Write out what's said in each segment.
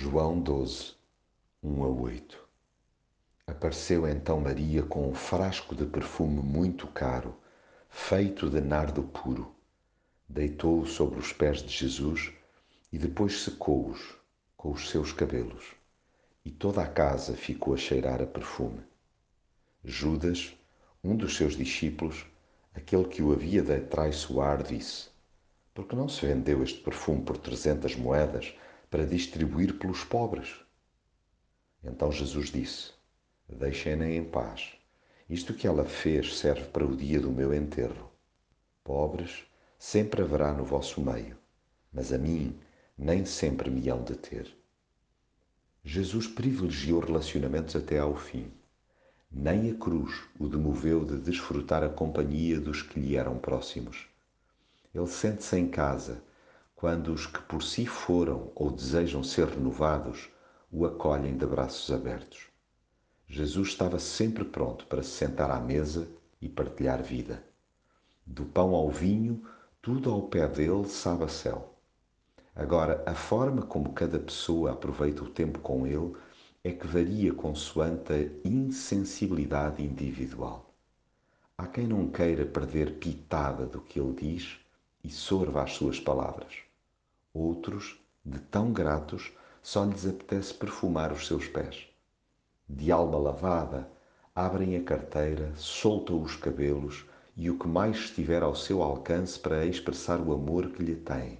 João 12, 1 a 8 Apareceu então Maria com um frasco de perfume muito caro, feito de nardo puro. Deitou-o sobre os pés de Jesus e depois secou-os com os seus cabelos. E toda a casa ficou a cheirar a perfume. Judas, um dos seus discípulos, aquele que o havia de traiçoar, disse: Por que não se vendeu este perfume por trezentas moedas para distribuir pelos pobres? Então Jesus disse: Deixem-na em paz. Isto que ela fez serve para o dia do meu enterro. Pobres sempre haverá no vosso meio, mas a mim nem sempre me hão de ter. Jesus privilegiou relacionamentos até ao fim. Nem a cruz o demoveu de desfrutar a companhia dos que lhe eram próximos. Ele sente-se em casa quando os que por si foram ou desejam ser renovados o acolhem de braços abertos. Jesus estava sempre pronto para se sentar à mesa e partilhar vida. Do pão ao vinho, tudo ao pé dele sabe a céu. Agora, a forma como cada pessoa aproveita o tempo com ele é que varia consoante a insensibilidade individual. Há quem não queira perder pitada do que ele diz e sorva as suas palavras. Outros, de tão gratos, só lhes apetece perfumar os seus pés de alma lavada, abrem a carteira, soltam os cabelos e o que mais estiver ao seu alcance para expressar o amor que lhe têm.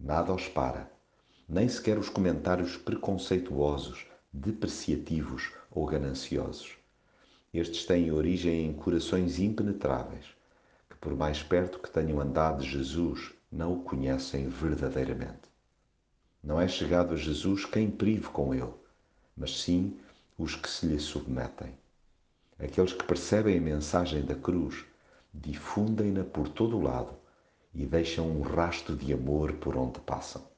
Nada os para, nem sequer os comentários preconceituosos, depreciativos ou gananciosos. Estes têm origem em corações impenetráveis, que por mais perto que tenham andado Jesus, não o conhecem verdadeiramente. Não é chegado a Jesus quem prive com ele, mas sim os que se lhe submetem. Aqueles que percebem a mensagem da cruz difundem-na por todo o lado e deixam um rastro de amor por onde passam.